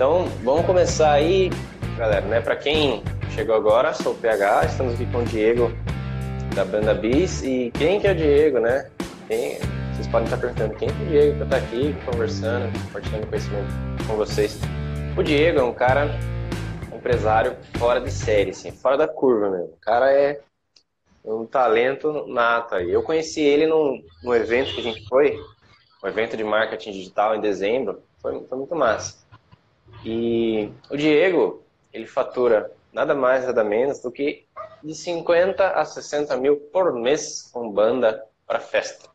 Então, vamos começar aí, galera, né? Para quem chegou agora, sou o PH, estamos aqui com o Diego da banda Bis. E quem que é o Diego, né? Quem, vocês podem estar perguntando quem é o Diego que está aqui conversando, compartilhando conhecimento com vocês. O Diego é um cara empresário fora de série, assim, fora da curva mesmo. O cara é um talento nato aí. Eu conheci ele num, num evento que a gente foi, um evento de marketing digital em dezembro. Foi, foi muito massa. E o Diego, ele fatura nada mais, nada menos do que de 50 a 60 mil por mês com banda para festa.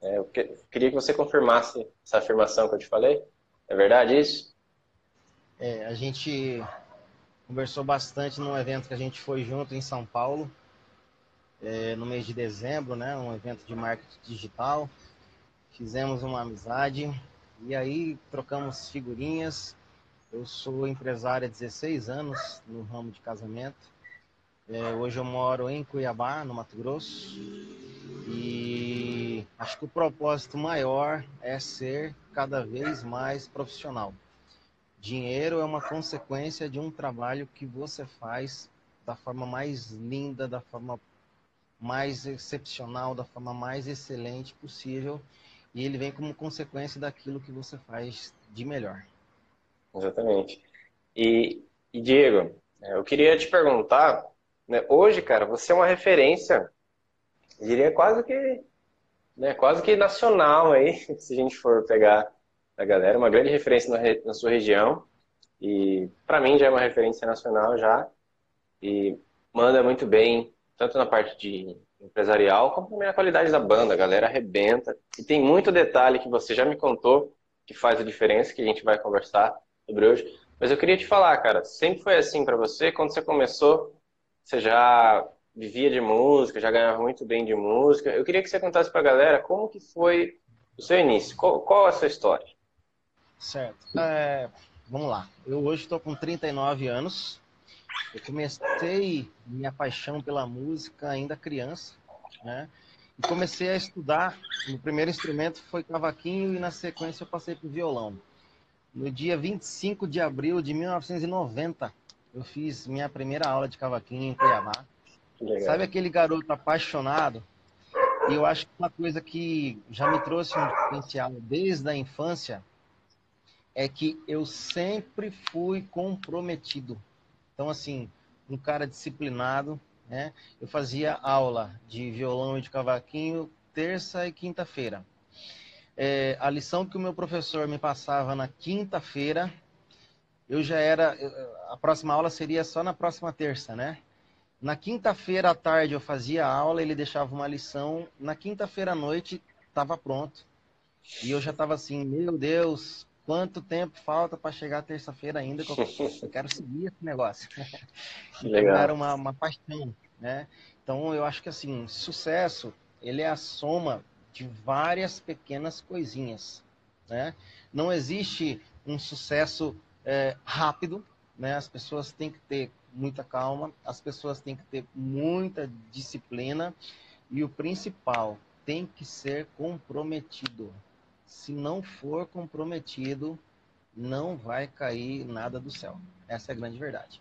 É, eu que, queria que você confirmasse essa afirmação que eu te falei. É verdade isso? É, a gente conversou bastante num evento que a gente foi junto em São Paulo, é, no mês de dezembro, né? Um evento de marketing digital. Fizemos uma amizade e aí trocamos figurinhas eu sou empresário há 16 anos no ramo de casamento. É, hoje eu moro em Cuiabá, no Mato Grosso. E acho que o propósito maior é ser cada vez mais profissional. Dinheiro é uma consequência de um trabalho que você faz da forma mais linda, da forma mais excepcional, da forma mais excelente possível. E ele vem como consequência daquilo que você faz de melhor. Exatamente. E, e Diego, é, eu queria te perguntar, né, hoje, cara, você é uma referência, diria quase que, né, quase que nacional aí, se a gente for pegar a galera, uma grande referência na, na sua região, e para mim já é uma referência nacional já, e manda muito bem, tanto na parte de empresarial, como também na qualidade da banda, a galera arrebenta, e tem muito detalhe que você já me contou, que faz a diferença, que a gente vai conversar sobre hoje. Mas eu queria te falar, cara, sempre foi assim para você? Quando você começou, você já vivia de música, já ganhava muito bem de música. Eu queria que você contasse para a galera como que foi o seu início, qual, qual a sua história? Certo. É, vamos lá. Eu hoje estou com 39 anos. Eu comecei minha paixão pela música ainda criança, né? E comecei a estudar. O primeiro instrumento foi cavaquinho e na sequência eu passei para violão. No dia 25 de abril de 1990, eu fiz minha primeira aula de cavaquinho em Cuiabá. Sabe aquele garoto apaixonado? E eu acho que uma coisa que já me trouxe um diferencial desde a infância é que eu sempre fui comprometido. Então, assim, um cara disciplinado, né? Eu fazia aula de violão e de cavaquinho terça e quinta-feira é, a lição que o meu professor me passava na quinta-feira, eu já era. A próxima aula seria só na próxima terça, né? Na quinta-feira à tarde eu fazia a aula, ele deixava uma lição. Na quinta-feira à noite estava pronto. E eu já estava assim, meu Deus, quanto tempo falta para chegar terça-feira ainda que eu, quero seguir esse negócio. Legal. Então, era uma, uma paixão, né? Então eu acho que assim, sucesso, ele é a soma de várias pequenas coisinhas. Né? Não existe um sucesso é, rápido, né? as pessoas têm que ter muita calma, as pessoas têm que ter muita disciplina e o principal, tem que ser comprometido. Se não for comprometido, não vai cair nada do céu. Essa é a grande verdade.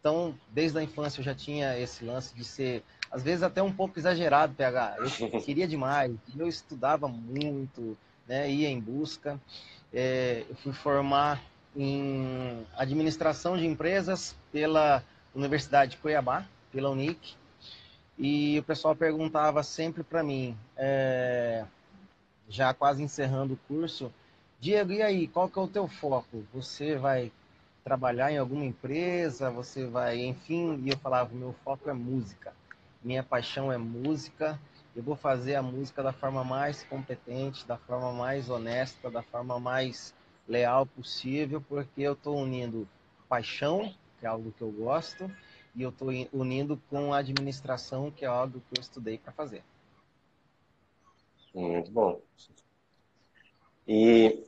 Então, desde a infância eu já tinha esse lance de ser às vezes até um pouco exagerado, PH. Eu queria demais, eu estudava muito, né, ia em busca. É, eu fui formar em administração de empresas pela Universidade de Cuiabá, pela Unic, e o pessoal perguntava sempre para mim, é, já quase encerrando o curso, Diego, e aí, qual que é o teu foco? Você vai trabalhar em alguma empresa? Você vai, enfim, e eu falava, meu foco é música minha paixão é música. Eu vou fazer a música da forma mais competente, da forma mais honesta, da forma mais leal possível, porque eu estou unindo paixão, que é algo que eu gosto, e eu estou unindo com a administração, que é algo que eu estudei para fazer. Muito bom. E,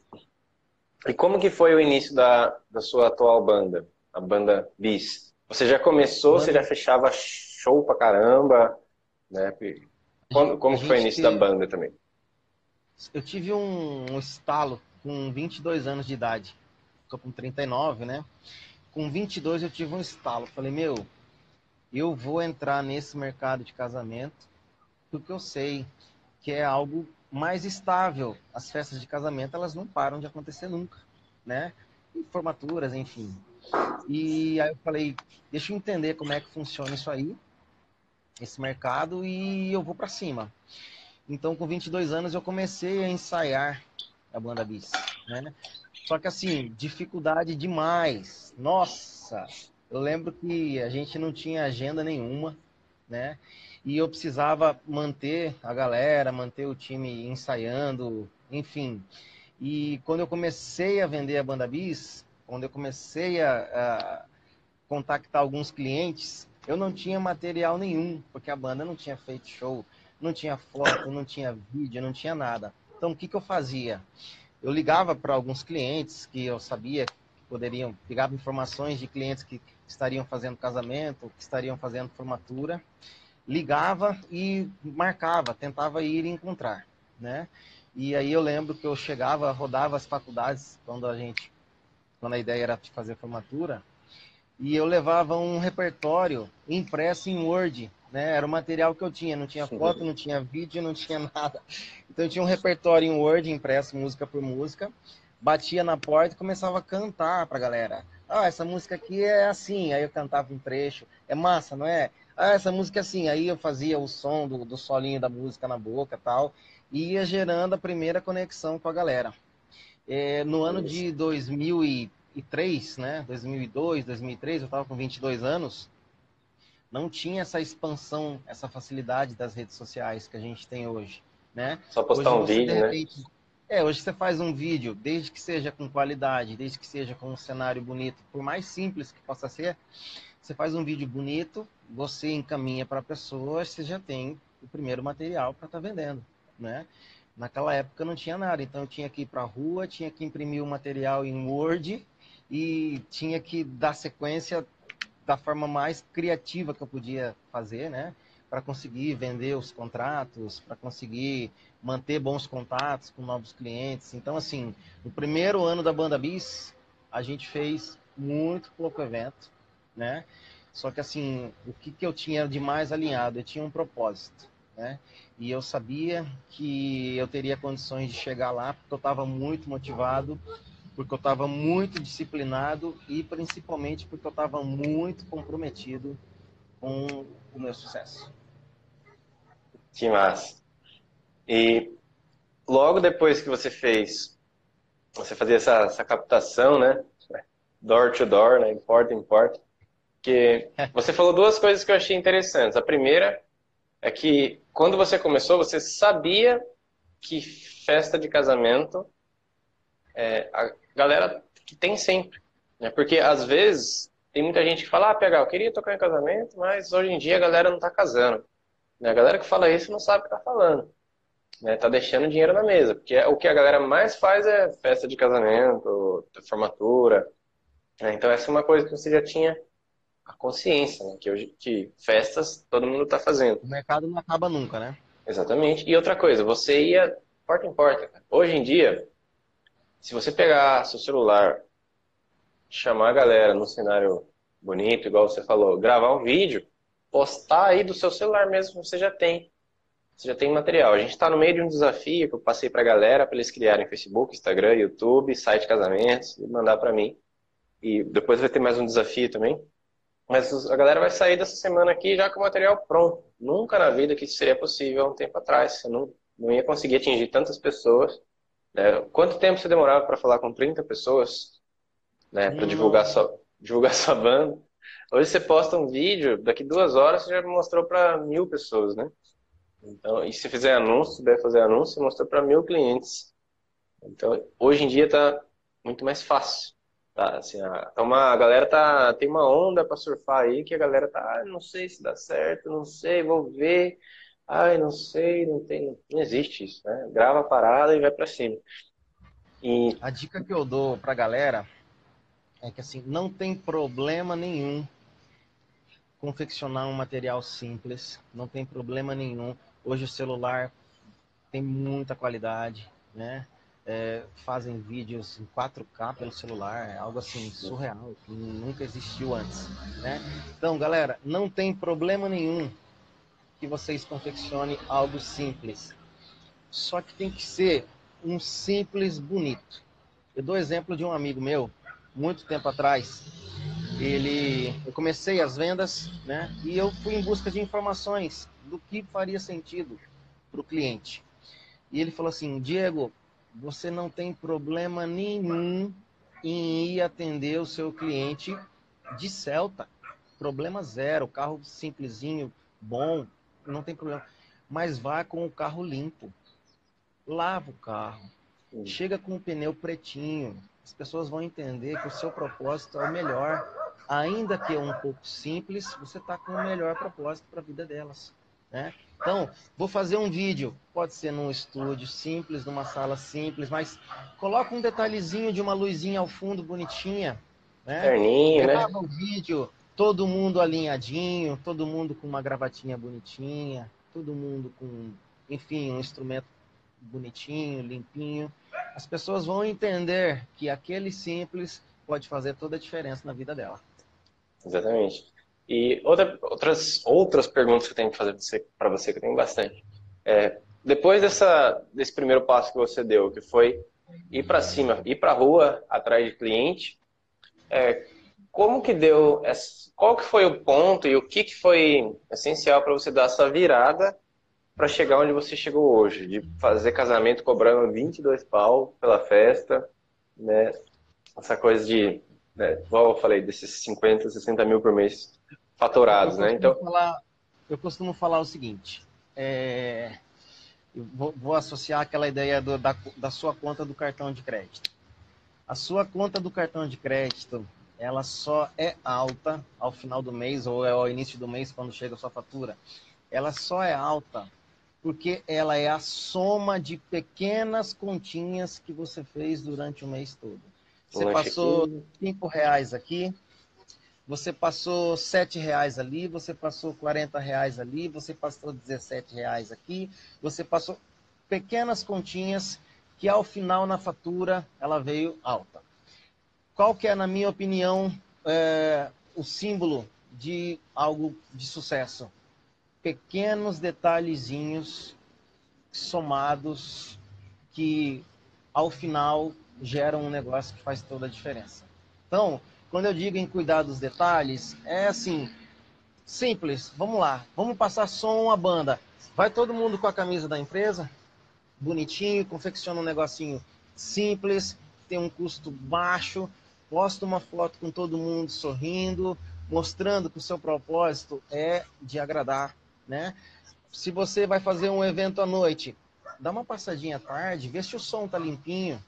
e como que foi o início da, da sua atual banda, a banda Bis? Você já começou, banda... você já fechava show pra caramba, né? Como, como foi o início teve... da banda também? Eu tive um, um estalo com 22 anos de idade. tô com 39, né? Com 22 eu tive um estalo. Falei, meu, eu vou entrar nesse mercado de casamento porque eu sei que é algo mais estável. As festas de casamento, elas não param de acontecer nunca, né? E formaturas, enfim. E aí eu falei, deixa eu entender como é que funciona isso aí, esse mercado, e eu vou para cima. Então, com 22 anos, eu comecei a ensaiar a banda bis, né? Só que assim, dificuldade demais. Nossa, eu lembro que a gente não tinha agenda nenhuma, né? E eu precisava manter a galera, manter o time ensaiando, enfim. E quando eu comecei a vender a banda bis, quando eu comecei a, a contactar alguns clientes, eu não tinha material nenhum, porque a banda não tinha feito show, não tinha foto, não tinha vídeo, não tinha nada. Então, o que, que eu fazia? Eu ligava para alguns clientes que eu sabia que poderiam, pegava informações de clientes que estariam fazendo casamento, que estariam fazendo formatura, ligava e marcava, tentava ir encontrar, né? E aí eu lembro que eu chegava, rodava as faculdades quando a gente, quando a ideia era fazer formatura, e eu levava um repertório impresso em Word, né? Era o material que eu tinha, não tinha foto, não tinha vídeo, não tinha nada. Então eu tinha um repertório em Word impresso música por música, batia na porta e começava a cantar pra galera. Ah, essa música aqui é assim. Aí eu cantava um trecho. É massa, não é? Ah, essa música é assim. Aí eu fazia o som do, do solinho da música na boca tal. E ia gerando a primeira conexão com a galera. É, no ano de 2003, né? 2002, 2003, eu estava com 22 anos. Não tinha essa expansão, essa facilidade das redes sociais que a gente tem hoje, né? Só postar hoje um vídeo, né? repente, né? É, hoje você faz um vídeo, desde que seja com qualidade, desde que seja com um cenário bonito, por mais simples que possa ser, você faz um vídeo bonito, você encaminha para a pessoa, você já tem o primeiro material para estar tá vendendo, né? Naquela época não tinha nada, então eu tinha que ir para a rua, tinha que imprimir o material em Word e tinha que dar sequência da forma mais criativa que eu podia fazer, né? Para conseguir vender os contratos, para conseguir manter bons contatos com novos clientes. Então, assim, no primeiro ano da Banda Bis, a gente fez muito pouco evento, né? Só que, assim, o que, que eu tinha de mais alinhado? Eu tinha um propósito, né? E eu sabia que eu teria condições de chegar lá, porque eu estava muito motivado, porque eu estava muito disciplinado e principalmente porque eu estava muito comprometido com o meu sucesso. Que massa. E logo depois que você fez, você fazia essa, essa captação, né? Door to door, né? Porta em porta. Que você falou duas coisas que eu achei interessantes. A primeira é que quando você começou, você sabia que festa de casamento é, a galera que tem sempre. Né? Porque às vezes tem muita gente que fala, ah, PH, eu queria tocar em casamento, mas hoje em dia a galera não tá casando. Né? A galera que fala isso não sabe o que tá falando né, tá deixando dinheiro na mesa, porque é, o que a galera mais faz é festa de casamento, formatura. Né, então essa é uma coisa que você já tinha a consciência, né, que hoje que festas todo mundo está fazendo. O mercado não acaba nunca, né? Exatamente. E outra coisa, você ia porta em porta. Hoje em dia, se você pegar seu celular, chamar a galera num cenário bonito, igual você falou, gravar um vídeo, postar aí do seu celular mesmo, você já tem você já tem material. A gente está no meio de um desafio que eu passei para a galera para eles criarem Facebook, Instagram, YouTube, site casamentos e mandar para mim. E depois vai ter mais um desafio também. Mas a galera vai sair dessa semana aqui já com o material pronto. Nunca na vida que isso seria possível há um tempo atrás. Você não, não ia conseguir atingir tantas pessoas. Né? Quanto tempo você demorava para falar com 30 pessoas né, para divulgar sua, divulgar sua banda? Hoje você posta um vídeo, daqui duas horas você já mostrou para mil pessoas, né? Então, e se fizer anúncio, deve fazer anúncio, mostra para mil clientes. Então, hoje em dia está muito mais fácil. Tá, assim, a, então uma, a galera tá, tem uma onda para surfar aí que a galera tá, ah, não sei se dá certo, não sei, vou ver, ai, não sei, não tem, não existe isso, né? Grava a parada e vai para cima. E... A dica que eu dou para a galera é que assim, não tem problema nenhum confeccionar um material simples, não tem problema nenhum Hoje o celular tem muita qualidade, né? é, fazem vídeos em 4K pelo celular, é algo assim surreal, que nunca existiu antes. Né? Então, galera, não tem problema nenhum que vocês confeccionem algo simples. Só que tem que ser um simples bonito. Eu dou exemplo de um amigo meu, muito tempo atrás. Ele, eu comecei as vendas, né? E eu fui em busca de informações do que faria sentido para o cliente. E ele falou assim: Diego, você não tem problema nenhum em ir atender o seu cliente de Celta. Problema zero, carro simplesinho, bom, não tem problema. Mas vá com o carro limpo. Lava o carro. Chega com o pneu pretinho. As pessoas vão entender que o seu propósito é o melhor. Ainda que é um pouco simples, você está com o melhor propósito para a vida delas. Né? Então, vou fazer um vídeo, pode ser num estúdio simples, numa sala simples, mas coloca um detalhezinho de uma luzinha ao fundo bonitinha, né? Terninho, né? Grava o um vídeo, todo mundo alinhadinho, todo mundo com uma gravatinha bonitinha, todo mundo com, enfim, um instrumento bonitinho, limpinho. As pessoas vão entender que aquele simples pode fazer toda a diferença na vida dela. Exatamente. E outra, outras, outras perguntas que eu tenho que fazer para você, que eu tenho bastante. É, depois dessa, desse primeiro passo que você deu, que foi ir para cima, ir para a rua atrás de cliente, é, como que deu, qual que foi o ponto e o que, que foi essencial para você dar essa virada para chegar onde você chegou hoje, de fazer casamento cobrando 22 pau pela festa, né? Essa coisa de, né, igual eu falei, desses 50, 60 mil por mês faturados, né? Então, falar, eu costumo falar o seguinte: é, vou, vou, associar aquela ideia do, da, da sua conta do cartão de crédito. A sua conta do cartão de crédito, ela só é alta ao final do mês ou é ao início do mês quando chega a sua fatura. Ela só é alta porque ela é a soma de pequenas continhas que você fez durante o mês todo. Você passou cinco reais aqui, você passou sete reais ali, você passou 40 reais ali, você passou 17 reais aqui, você passou pequenas continhas que ao final na fatura ela veio alta. Qual que é, na minha opinião, é, o símbolo de algo de sucesso? Pequenos detalhezinhos somados que ao final geram um negócio que faz toda a diferença. Então, quando eu digo em cuidar dos detalhes, é assim, simples. Vamos lá, vamos passar som a banda. Vai todo mundo com a camisa da empresa, bonitinho, confecciona um negocinho simples, tem um custo baixo, posta uma foto com todo mundo sorrindo, mostrando que o seu propósito é de agradar, né? Se você vai fazer um evento à noite, dá uma passadinha à tarde, vê se o som tá limpinho.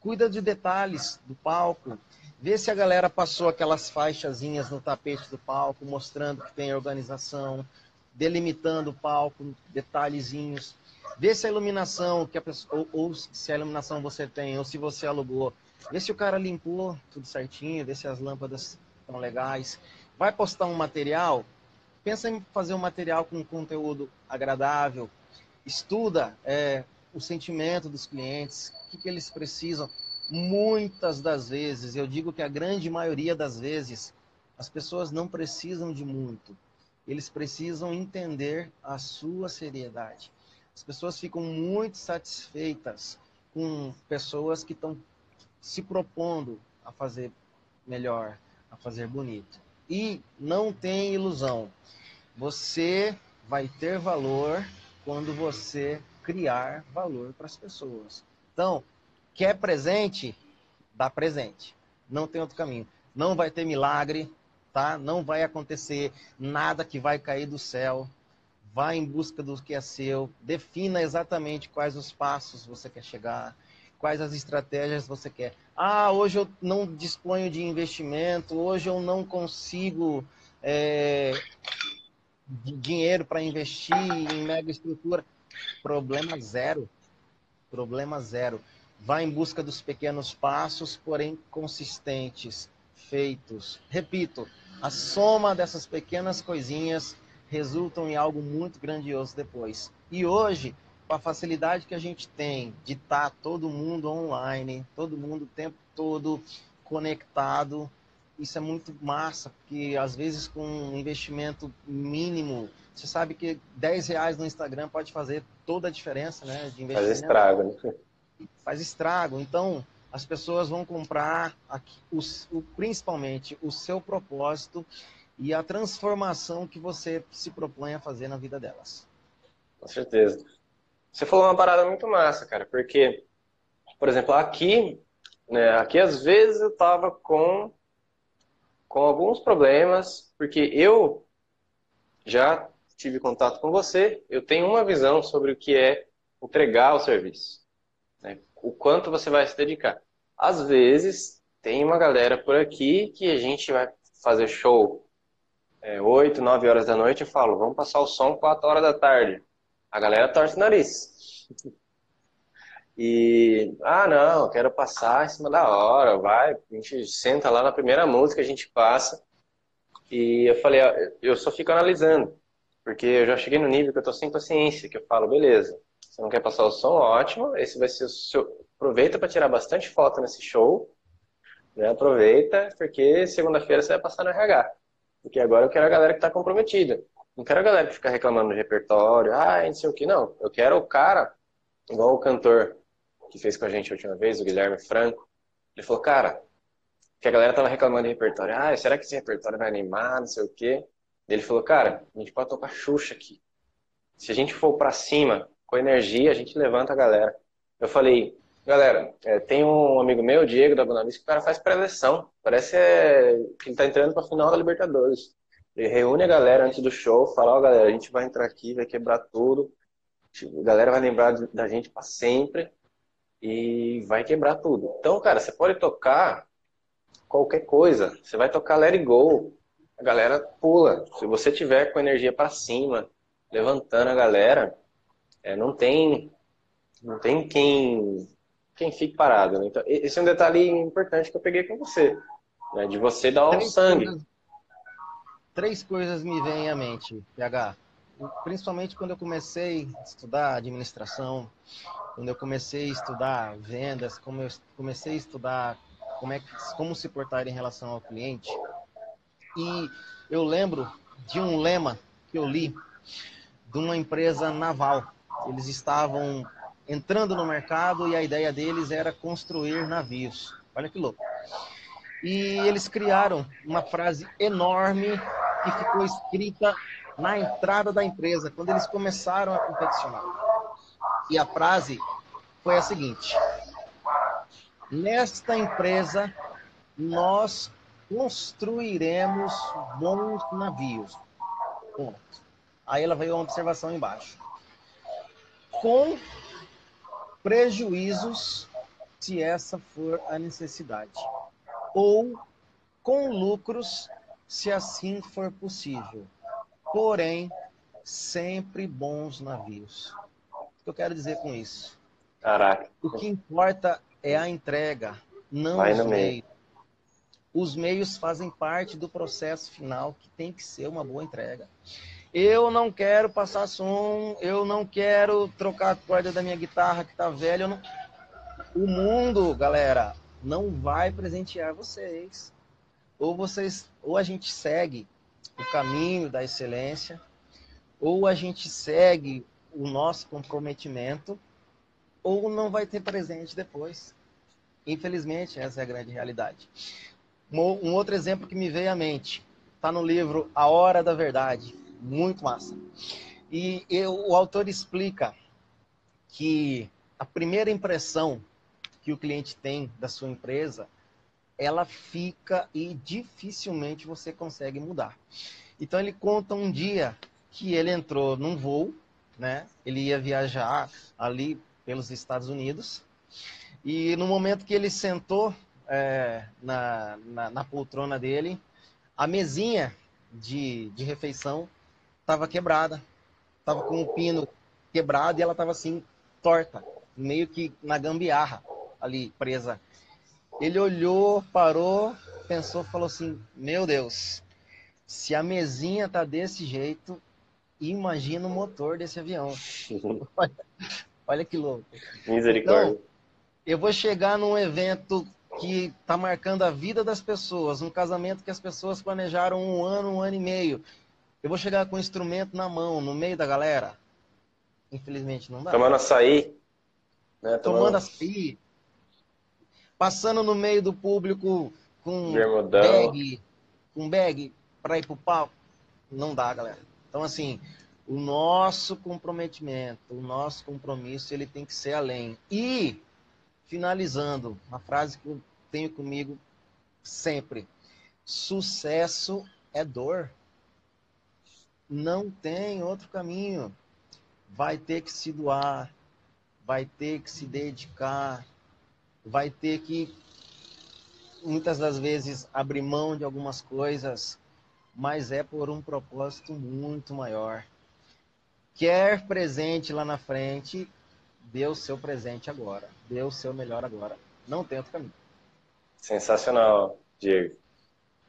Cuida de detalhes do palco, Vê se a galera passou aquelas faixazinhas no tapete do palco, mostrando que tem organização, delimitando o palco, detalhezinhos. Vê se a iluminação, que a pessoa, ou, ou, se a iluminação você tem, ou se você alugou. Vê se o cara limpou tudo certinho, vê se as lâmpadas estão legais. Vai postar um material, pensa em fazer um material com conteúdo agradável. Estuda é, o sentimento dos clientes, o que, que eles precisam muitas das vezes, eu digo que a grande maioria das vezes, as pessoas não precisam de muito. Eles precisam entender a sua seriedade. As pessoas ficam muito satisfeitas com pessoas que estão se propondo a fazer melhor, a fazer bonito. E não tem ilusão. Você vai ter valor quando você criar valor para as pessoas. Então, Quer presente? Dá presente. Não tem outro caminho. Não vai ter milagre, tá? Não vai acontecer nada que vai cair do céu. Vá em busca do que é seu. Defina exatamente quais os passos você quer chegar, quais as estratégias você quer. Ah, hoje eu não disponho de investimento, hoje eu não consigo é, dinheiro para investir em mega estrutura. Problema zero. Problema zero. Vá em busca dos pequenos passos, porém consistentes, feitos. Repito, a soma dessas pequenas coisinhas resultam em algo muito grandioso depois. E hoje, a facilidade que a gente tem de estar tá todo mundo online, todo mundo o tempo todo conectado, isso é muito massa, porque às vezes com um investimento mínimo, você sabe que 10 reais no Instagram pode fazer toda a diferença, né? De investimento. Faz estrago, né? Faz estrago. Então, as pessoas vão comprar aqui, o, o, principalmente o seu propósito e a transformação que você se propõe a fazer na vida delas. Com certeza. Você falou uma parada muito massa, cara, porque, por exemplo, aqui, né, aqui às vezes eu tava com com alguns problemas, porque eu já tive contato com você, eu tenho uma visão sobre o que é entregar o serviço, né? o quanto você vai se dedicar. Às vezes, tem uma galera por aqui que a gente vai fazer show é, 8, 9 horas da noite e falo, vamos passar o som 4 horas da tarde. A galera torce o nariz. E, ah, não, quero passar em cima da hora, vai, a gente senta lá na primeira música, a gente passa. E eu falei, eu só fico analisando, porque eu já cheguei no nível que eu tô sem paciência, que eu falo, beleza, você não quer passar o som, ótimo, esse vai ser o seu... Aproveita para tirar bastante foto nesse show, né? Aproveita, porque segunda-feira você vai passar no RH. Porque agora eu quero a galera que está comprometida. Não quero a galera que fica reclamando do repertório, ah, não sei o que, não. Eu quero o cara, igual o cantor que fez com a gente a última vez, o Guilherme Franco, ele falou, cara, que a galera tava reclamando de repertório. Ah, será que esse repertório vai animar, não sei o quê? Ele falou, cara, a gente pode tocar Xuxa aqui. Se a gente for para cima, com energia, a gente levanta a galera. Eu falei, galera, é, tem um amigo meu, Diego, da Bonavista, que o cara faz pré-eleção. Parece é, que ele tá entrando pra final da Libertadores. Ele reúne a galera antes do show, fala, ó, oh, galera, a gente vai entrar aqui, vai quebrar tudo. A galera vai lembrar da gente para sempre e vai quebrar tudo. Então, cara, você pode tocar qualquer coisa. Você vai tocar Let It Go, a galera pula. Se você tiver com energia para cima, levantando a galera, é, não tem não tem quem quem fique parado. Né? Então, esse é um detalhe importante que eu peguei com você, né? de você dar um três sangue. Três coisas me vêm à mente, PH. Principalmente quando eu comecei a estudar administração, quando eu comecei a estudar vendas, como eu comecei a estudar como, é, como se portar em relação ao cliente. E eu lembro de um lema que eu li de uma empresa naval. Eles estavam entrando no mercado e a ideia deles era construir navios. Olha que louco. E eles criaram uma frase enorme que ficou escrita na entrada da empresa, quando eles começaram a confeccionar. E a frase foi a seguinte: Nesta empresa nós construiremos bons navios. Ponto. Aí ela veio uma observação embaixo. Com prejuízos, se essa for a necessidade, ou com lucros, se assim for possível. Porém, sempre bons navios que eu quero dizer com isso? Caraca. O que importa é a entrega, não Vai os meios. Meio. Os meios fazem parte do processo final, que tem que ser uma boa entrega. Eu não quero passar som, eu não quero trocar a corda da minha guitarra que tá velha. Não... O mundo, galera, não vai presentear vocês. Ou vocês, ou a gente segue o caminho da excelência, ou a gente segue o nosso comprometimento ou não vai ter presente depois. Infelizmente, essa é a grande realidade. Um outro exemplo que me veio à mente está no livro A Hora da Verdade, muito massa. E eu, o autor explica que a primeira impressão que o cliente tem da sua empresa, ela fica e dificilmente você consegue mudar. Então ele conta um dia que ele entrou num voo né? Ele ia viajar ali pelos Estados Unidos. E no momento que ele sentou é, na, na, na, poltrona dele, a mesinha de, de refeição estava quebrada. Estava com o pino quebrado e ela estava assim, torta, meio que na gambiarra, ali, presa. Ele olhou, parou, pensou, falou assim: Meu Deus, se a mesinha tá desse jeito, Imagina o motor desse avião. olha, olha que louco. Misericórdia. Então, eu vou chegar num evento que está marcando a vida das pessoas, um casamento que as pessoas planejaram um ano, um ano e meio. Eu vou chegar com um instrumento na mão, no meio da galera? Infelizmente não dá. Tomando açaí. Né? Tomando, Tomando açaí. Passando no meio do público com Bermudão. bag, com bag para ir pro palco. Não dá, galera. Então, assim, o nosso comprometimento, o nosso compromisso, ele tem que ser além. E, finalizando, uma frase que eu tenho comigo sempre: sucesso é dor. Não tem outro caminho. Vai ter que se doar, vai ter que se dedicar, vai ter que, muitas das vezes, abrir mão de algumas coisas, mas é por um propósito muito maior. Quer presente lá na frente, dê o seu presente agora, dê o seu melhor agora. Não tem outro caminho. Sensacional, Diego.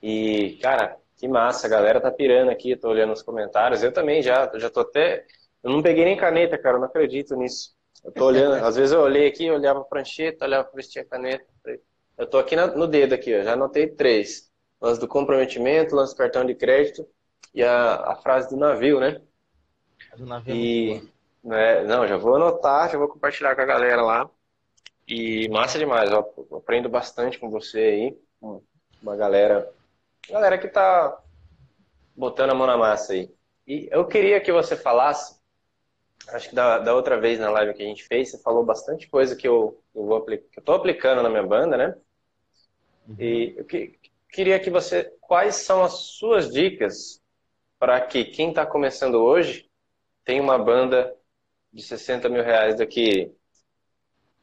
E, cara, que massa, a galera tá pirando aqui, tô olhando os comentários. Eu também já, já tô até. Eu não peguei nem caneta, cara, não acredito nisso. Eu tô olhando, às vezes eu olhei aqui, olhava a prancheta, olhava para vestir a caneta. Eu tô aqui no dedo aqui, ó, já anotei três. Lance do comprometimento, lance do cartão de crédito e a, a frase do navio, né? Do navio. É e, né, não, já vou anotar, já vou compartilhar com a galera lá. E massa demais, ó, aprendo bastante com você aí, uma galera, galera que tá botando a mão na massa aí. E eu queria que você falasse acho que da, da outra vez na live que a gente fez, você falou bastante coisa que eu, eu vou que eu tô aplicando na minha banda, né? Uhum. E eu que, queria que você, quais são as suas dicas para que quem está começando hoje tenha uma banda de 60 mil reais daqui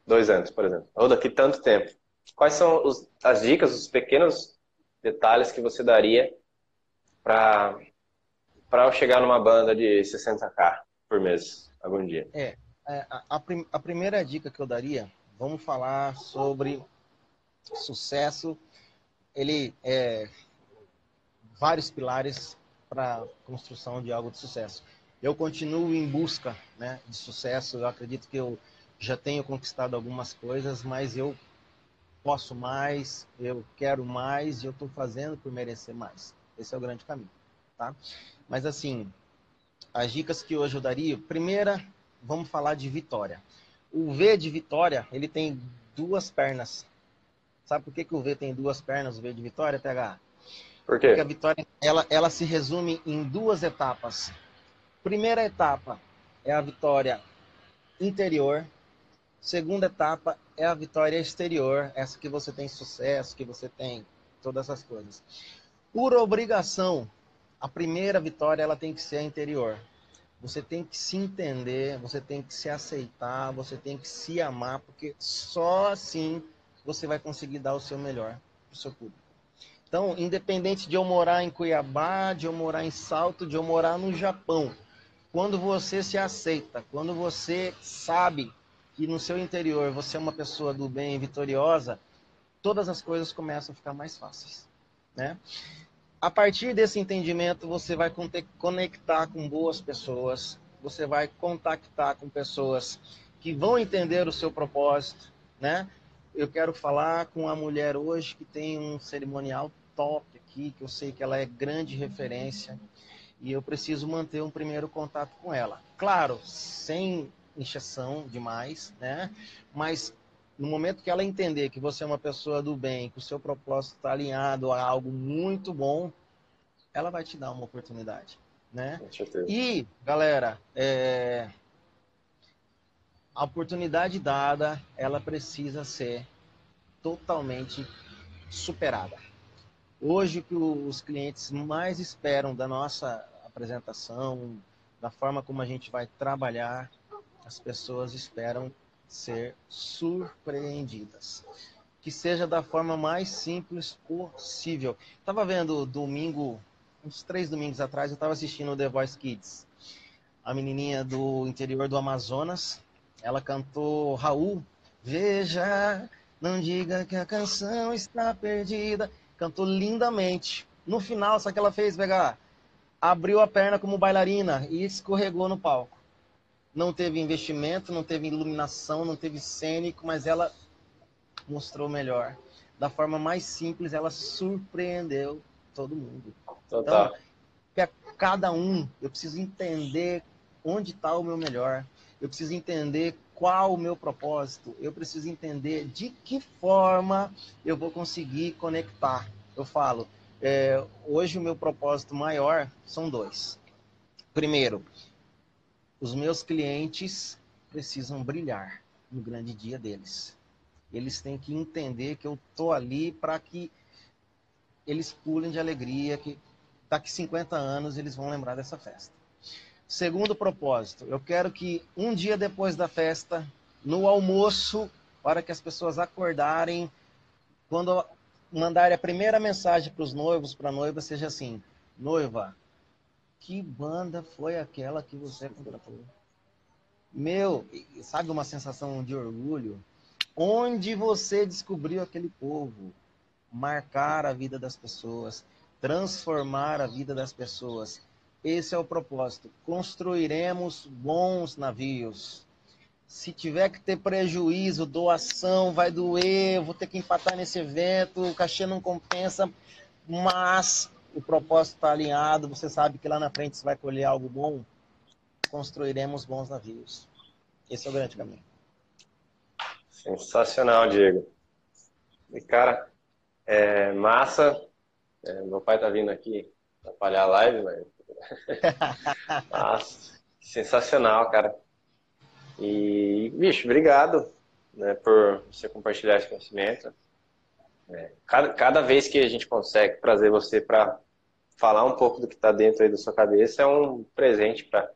dois anos, por exemplo, ou daqui tanto tempo? Quais são os, as dicas, os pequenos detalhes que você daria para para eu chegar numa banda de 60k por mês? algum dia. É, é, a, a, a primeira dica que eu daria, vamos falar sobre sucesso. Ele é vários pilares para construção de algo de sucesso. Eu continuo em busca né, de sucesso. Eu acredito que eu já tenho conquistado algumas coisas, mas eu posso mais, eu quero mais e eu estou fazendo por merecer mais. Esse é o grande caminho, tá? Mas assim, as dicas que hoje eu daria, primeira, vamos falar de vitória. O V de vitória, ele tem duas pernas. Sabe por que, que o V tem duas pernas, o V de vitória, TH? Por quê? Porque a vitória, ela, ela se resume em duas etapas. Primeira etapa é a vitória interior. Segunda etapa é a vitória exterior, essa que você tem sucesso, que você tem todas essas coisas. Por obrigação, a primeira vitória ela tem que ser a interior. Você tem que se entender, você tem que se aceitar, você tem que se amar, porque só assim você vai conseguir dar o seu melhor para o seu público. Então, independente de eu morar em Cuiabá, de eu morar em Salto, de eu morar no Japão, quando você se aceita, quando você sabe que no seu interior você é uma pessoa do bem, vitoriosa, todas as coisas começam a ficar mais fáceis, né? A partir desse entendimento, você vai conectar com boas pessoas, você vai contactar com pessoas que vão entender o seu propósito, né? Eu quero falar com a mulher hoje que tem um cerimonial top aqui, que eu sei que ela é grande referência e eu preciso manter um primeiro contato com ela. Claro, sem injeção demais, né? Mas no momento que ela entender que você é uma pessoa do bem, que o seu propósito está alinhado a algo muito bom, ela vai te dar uma oportunidade, né? Com certeza. E, galera, é... a oportunidade dada, ela precisa ser totalmente superada. Hoje, o que os clientes mais esperam da nossa apresentação, da forma como a gente vai trabalhar, as pessoas esperam ser surpreendidas. Que seja da forma mais simples possível. Estava vendo domingo, uns três domingos atrás, eu estava assistindo o The Voice Kids. A menininha do interior do Amazonas, ela cantou Raul, veja, não diga que a canção está perdida. Cantou lindamente. No final, só que ela fez, pegar abriu a perna como bailarina e escorregou no palco. Não teve investimento, não teve iluminação, não teve cênico, mas ela mostrou melhor. Da forma mais simples, ela surpreendeu todo mundo. Total. Então, cada um, eu preciso entender onde está o meu melhor. Eu preciso entender qual o meu propósito. Eu preciso entender de que forma eu vou conseguir conectar. Eu falo, é, hoje o meu propósito maior são dois. Primeiro, os meus clientes precisam brilhar no grande dia deles. Eles têm que entender que eu tô ali para que eles pulem de alegria, que daqui 50 anos eles vão lembrar dessa festa. Segundo propósito, eu quero que um dia depois da festa, no almoço, para que as pessoas acordarem, quando mandarem a primeira mensagem para os noivos, para a noiva, seja assim: noiva, que banda foi aquela que você contratou? Meu, sabe uma sensação de orgulho? Onde você descobriu aquele povo? Marcar a vida das pessoas, transformar a vida das pessoas. Esse é o propósito. Construiremos bons navios. Se tiver que ter prejuízo, doação, vai doer, vou ter que empatar nesse evento, o cachê não compensa, mas o propósito está alinhado, você sabe que lá na frente você vai colher algo bom, construiremos bons navios. Esse é o grande caminho. Sensacional, Diego. E, cara, é massa. É, meu pai tá vindo aqui atrapalhar a live, mas. Nossa, sensacional, cara. E, bicho, obrigado né, por você compartilhar esse conhecimento. É, cada, cada vez que a gente consegue trazer você para falar um pouco do que está dentro aí da sua cabeça é um presente para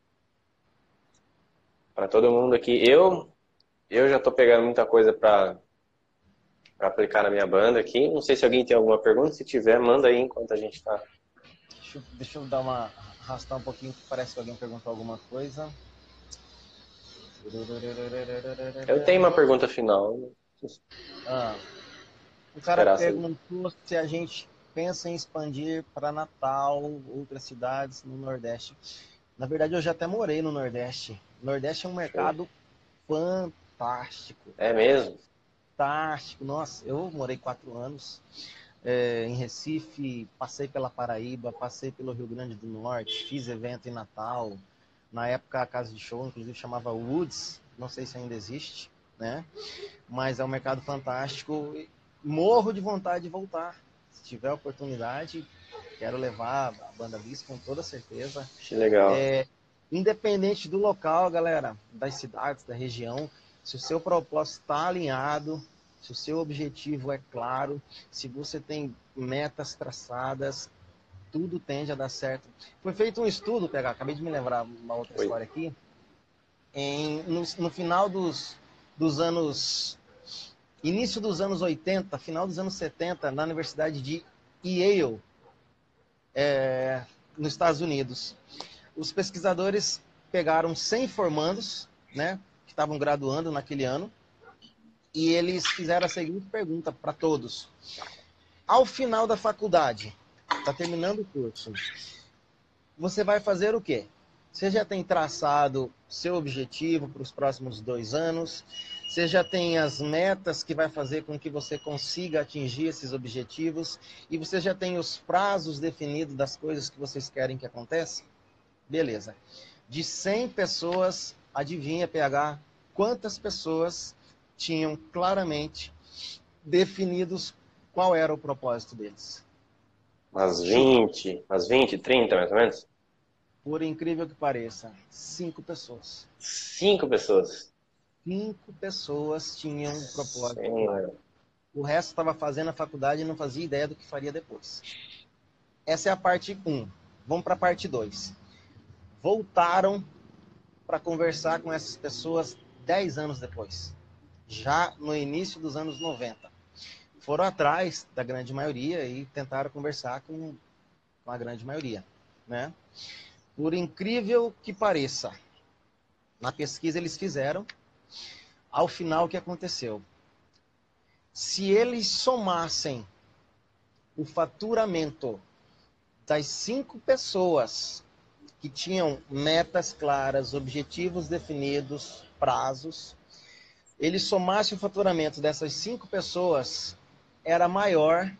para todo mundo aqui. Eu eu já estou pegando muita coisa para para aplicar na minha banda aqui. Não sei se alguém tem alguma pergunta. Se tiver, manda aí enquanto a gente está. Deixa, deixa, eu dar uma arrastar um pouquinho parece que alguém perguntou alguma coisa. Eu tenho uma pergunta final. Ah, o cara perguntou se a gente pensa em expandir para Natal, outras cidades no Nordeste. Na verdade, eu já até morei no Nordeste. O Nordeste é um mercado fantástico. É mesmo? Fantástico. Nossa, eu morei quatro anos é, em Recife, passei pela Paraíba, passei pelo Rio Grande do Norte, fiz evento em Natal, na época, a casa de show, inclusive, chamava Woods. Não sei se ainda existe, né? Mas é um mercado fantástico. Morro de vontade de voltar. Se tiver oportunidade, quero levar a banda Bis com toda certeza. Que legal. É, independente do local, galera, das cidades, da região, se o seu propósito está alinhado, se o seu objetivo é claro, se você tem metas traçadas, tudo tende a dar certo. Foi feito um estudo, PH, acabei de me lembrar uma outra Oi. história aqui. Em, no, no, final dos, dos anos. Início dos anos 80, final dos anos 70, na Universidade de Yale, é, nos Estados Unidos. Os pesquisadores pegaram 100 formandos, né, que estavam graduando naquele ano, e eles fizeram a seguinte pergunta para todos: Ao final da faculdade, está terminando o curso. Você vai fazer o quê? Você já tem traçado seu objetivo para os próximos dois anos? Você já tem as metas que vai fazer com que você consiga atingir esses objetivos? E você já tem os prazos definidos das coisas que vocês querem que aconteça? Beleza. De 100 pessoas, adivinha, PH, quantas pessoas tinham claramente definidos qual era o propósito deles? Umas 20, umas 20, 30 mais ou menos? Por incrível que pareça, cinco pessoas. Cinco pessoas? Cinco pessoas tinham um propósito. Senhora. O resto estava fazendo a faculdade e não fazia ideia do que faria depois. Essa é a parte 1. Um. Vamos para a parte 2. Voltaram para conversar com essas pessoas 10 anos depois, já no início dos anos 90 foram atrás da grande maioria e tentaram conversar com, com a grande maioria, né? Por incrível que pareça, na pesquisa eles fizeram, ao final o que aconteceu? Se eles somassem o faturamento das cinco pessoas que tinham metas claras, objetivos definidos, prazos, ele somasse o faturamento dessas cinco pessoas, era maior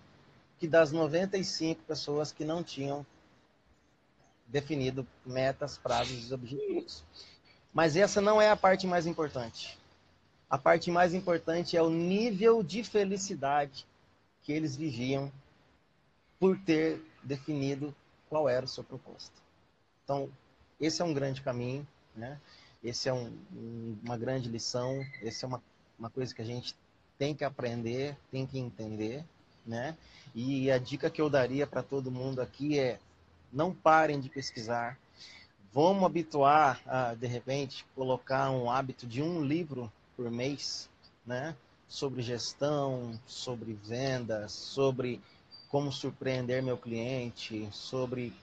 que das 95 pessoas que não tinham definido metas, prazos e objetivos. Mas essa não é a parte mais importante. A parte mais importante é o nível de felicidade que eles viviam por ter definido qual era o seu propósito. Então, esse é um grande caminho, né? Esse é um, uma grande lição, esse é uma, uma coisa que a gente tem que aprender, tem que entender, né? E a dica que eu daria para todo mundo aqui é não parem de pesquisar. Vamos habituar a, de repente, colocar um hábito de um livro por mês, né? Sobre gestão, sobre vendas, sobre como surpreender meu cliente, sobre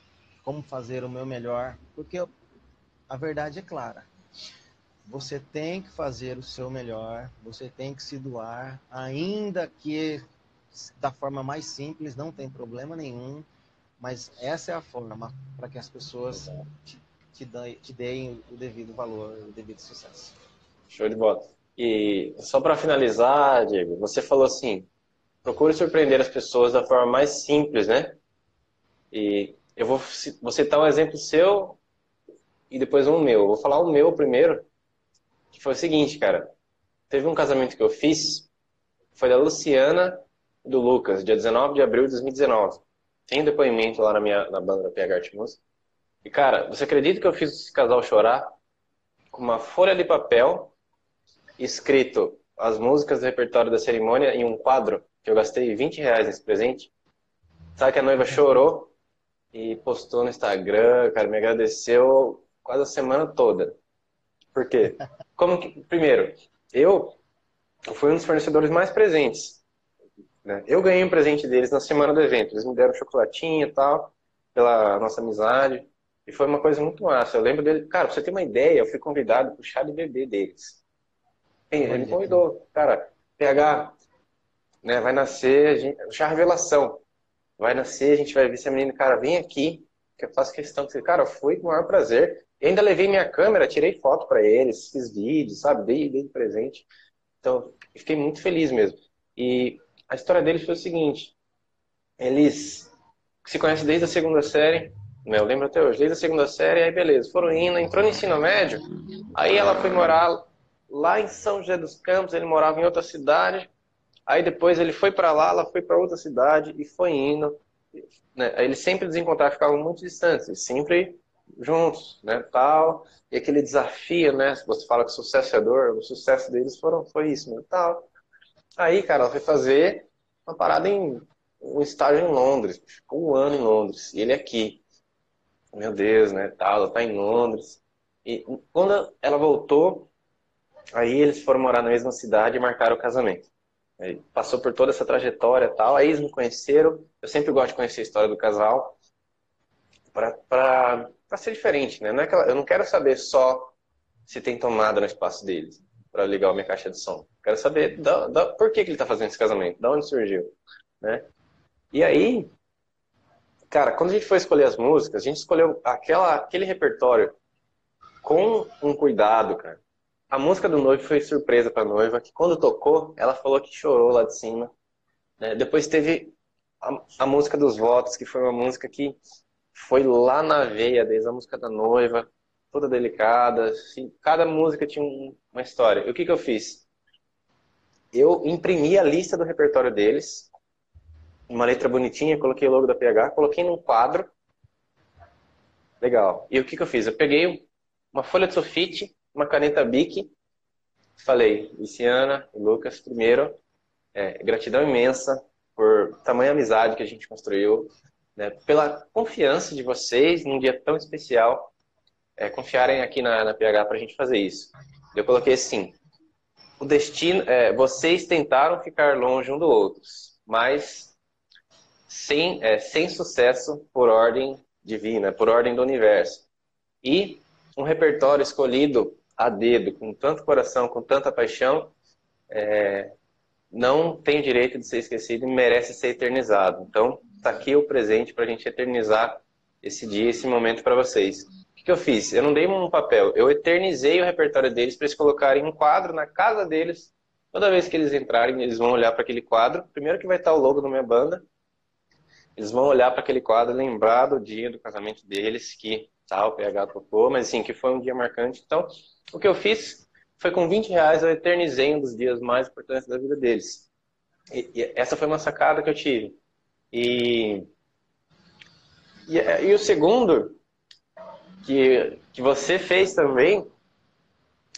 como fazer o meu melhor, porque a verdade é clara. Você tem que fazer o seu melhor, você tem que se doar, ainda que da forma mais simples, não tem problema nenhum, mas essa é a forma para que as pessoas te, te, te deem o devido valor, o devido sucesso. Show de bola. E só para finalizar, Diego, você falou assim: procure surpreender as pessoas da forma mais simples, né? E eu vou, vou citar um exemplo seu e depois um meu. Eu vou falar o meu primeiro, que foi o seguinte, cara. Teve um casamento que eu fiz, foi da Luciana do Lucas, dia 19 de abril de 2019. Tem depoimento lá na minha na banda da PH Art Music. E, cara, você acredita que eu fiz esse casal chorar com uma folha de papel escrito as músicas do repertório da cerimônia em um quadro que eu gastei 20 reais nesse presente? Sabe que a noiva chorou e postou no Instagram, cara, me agradeceu quase a semana toda. Por quê? Como que, primeiro, eu fui um dos fornecedores mais presentes. Né? Eu ganhei um presente deles na semana do evento. Eles me deram chocolatinho e tal, pela nossa amizade. E foi uma coisa muito massa. Eu lembro dele, cara, pra você ter uma ideia, eu fui convidado pro chá de bebê deles. Ele me convidou, cara, PH, né, vai nascer, gente, chá revelação. Vai nascer, a gente vai ver se a menina, cara, vem aqui, que eu faço questão que cara, foi com o maior prazer. E ainda levei minha câmera, tirei foto para eles, fiz vídeos, sabe? Dei, dei de presente. Então, fiquei muito feliz mesmo. E a história deles foi o seguinte: eles se conhecem desde a segunda série? Eu lembro até hoje, desde a segunda série, aí beleza, foram indo, entrou no ensino médio, aí ela foi morar lá em São José dos Campos, ele morava em outra cidade, aí depois ele foi para lá, ela foi para outra cidade e foi indo. Né? Eles sempre desencontravam, ficavam muito distantes, sempre juntos, né, tal, e aquele desafio, né, se você fala que sucesso é dor, o sucesso deles foram, foi isso, né, tal. Aí, cara, ela foi fazer uma parada em um estágio em Londres, ficou um ano em Londres, e ele aqui, meu Deus, né, tal, ela tá em Londres, e quando ela voltou, aí eles foram morar na mesma cidade e marcaram o casamento. Aí passou por toda essa trajetória tal, aí eles me conheceram, eu sempre gosto de conhecer a história do casal, para ser diferente, né? Não é eu não quero saber só se tem tomada no espaço deles para ligar a minha caixa de som. Quero saber da, da, por que, que ele está fazendo esse casamento, da onde surgiu, né? E aí, cara, quando a gente foi escolher as músicas, a gente escolheu aquela, aquele repertório com um cuidado, cara. A música do noivo foi surpresa para a noiva, que quando tocou, ela falou que chorou lá de cima. Né? Depois teve a, a música dos votos, que foi uma música que foi lá na veia, desde a música da noiva, toda delicada. Assim, cada música tinha uma história. E o que, que eu fiz? Eu imprimi a lista do repertório deles, uma letra bonitinha, coloquei o logo da PH, coloquei num quadro. Legal. E o que, que eu fiz? Eu peguei uma folha de sulfite, uma caneta Bic, falei, Luciana e Lucas, primeiro, é, gratidão imensa por tamanha amizade que a gente construiu, né, pela confiança de vocês num dia tão especial, é, confiarem aqui na, na PH para a gente fazer isso. Eu coloquei assim: o destino, é, vocês tentaram ficar longe um do outro, mas sem, é, sem sucesso por ordem divina, por ordem do universo. E um repertório escolhido a dedo, com tanto coração, com tanta paixão, é, não tem direito de ser esquecido e merece ser eternizado. Então, tá aqui o presente para a gente eternizar esse dia, esse momento para vocês. O que eu fiz? Eu não dei um papel, eu eternizei o repertório deles para eles colocarem um quadro na casa deles. Toda vez que eles entrarem, eles vão olhar para aquele quadro. Primeiro que vai estar o logo da minha banda. Eles vão olhar para aquele quadro, lembrar do dia do casamento deles, que tal, o PH tocou, mas assim, que foi um dia marcante. Então, o que eu fiz foi com 20 reais eu eternizei um dos dias mais importantes da vida deles. E, e essa foi uma sacada que eu tive. E, e, e, o segundo, que, que você fez também,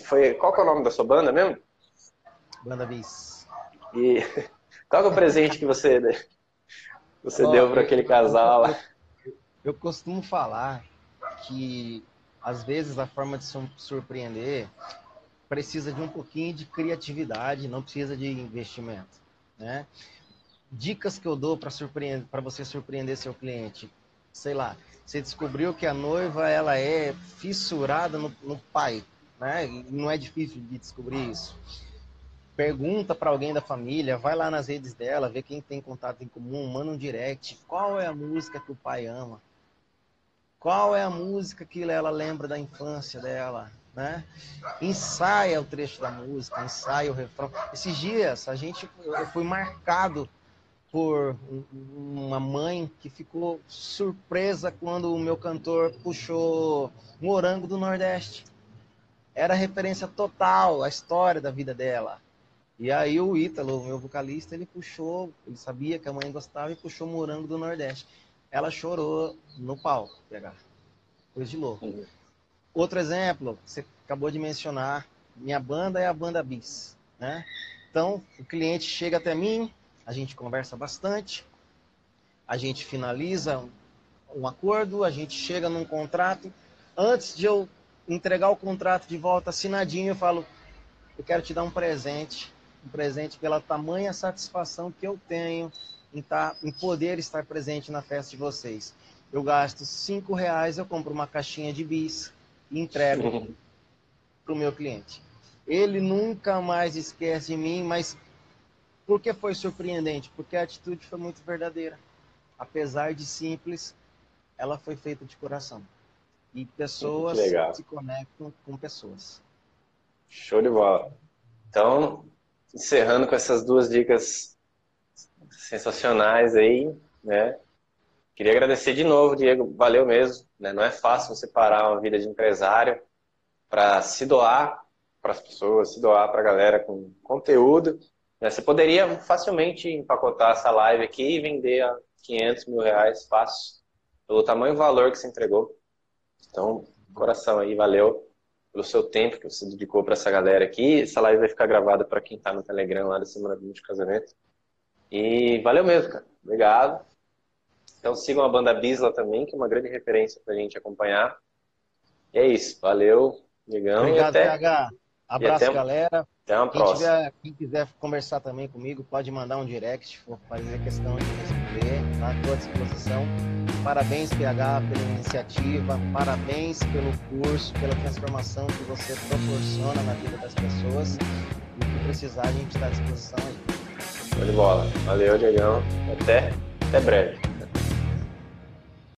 foi. Qual que é o nome da sua banda mesmo? Banda Bis. E qual que é o presente que você, você oh, deu para aquele casal lá? Eu, eu costumo falar que às vezes a forma de surpreender precisa de um pouquinho de criatividade, não precisa de investimento, né? Dicas que eu dou para surpreender, para você surpreender seu cliente, sei lá, você descobriu que a noiva ela é fissurada no, no pai, né? E não é difícil de descobrir isso. Pergunta para alguém da família, vai lá nas redes dela, vê quem tem contato em comum, manda um direct. Qual é a música que o pai ama? Qual é a música que ela lembra da infância dela? né? Ensaia o trecho da música, ensaia o refrão. Esses dias a gente eu fui marcado por uma mãe que ficou surpresa quando o meu cantor puxou Morango do Nordeste. Era referência total à história da vida dela. E aí o Ítalo, meu vocalista, ele puxou, ele sabia que a mãe gostava e puxou Morango do Nordeste. Ela chorou no palco, pegar. Coisa de louco. Outro exemplo, você acabou de mencionar, minha banda é a banda Bis, né? Então, o cliente chega até mim, a gente conversa bastante, a gente finaliza um acordo, a gente chega num contrato. Antes de eu entregar o contrato de volta assinadinho, eu falo, eu quero te dar um presente, um presente pela tamanha satisfação que eu tenho em, tá, em poder estar presente na festa de vocês. Eu gasto cinco reais, eu compro uma caixinha de bis, e entrego para o meu cliente. Ele nunca mais esquece de mim, mas por que foi surpreendente? Porque a atitude foi muito verdadeira. Apesar de simples, ela foi feita de coração. E pessoas se conectam com pessoas. Show de bola. Então, encerrando com essas duas dicas sensacionais aí, né? Queria agradecer de novo, Diego. Valeu mesmo. Né? Não é fácil separar uma vida de empresário para se doar para as pessoas, se doar para a galera com conteúdo. Né? Você poderia facilmente empacotar essa live aqui e vender a 500 mil reais fácil, pelo tamanho e valor que você entregou. Então, coração aí, valeu pelo seu tempo que você dedicou para essa galera aqui. Essa live vai ficar gravada para quem está no Telegram lá da Semana de Casamento. E valeu mesmo, cara. Obrigado. Então sigam a banda Bisla também, que é uma grande referência para a gente acompanhar. E é isso. Valeu, Digão. Obrigado, até... PH. Abraço, até... galera. Até uma quem próxima. Tiver, quem quiser conversar também comigo, pode mandar um direct, for fazer questão de responder. Tá? Estou à disposição. Parabéns, PH, pela iniciativa. Parabéns pelo curso, pela transformação que você proporciona na vida das pessoas. E o que precisar, a gente está à disposição aí. Show de bola. Valeu, Diegão. Até, até breve.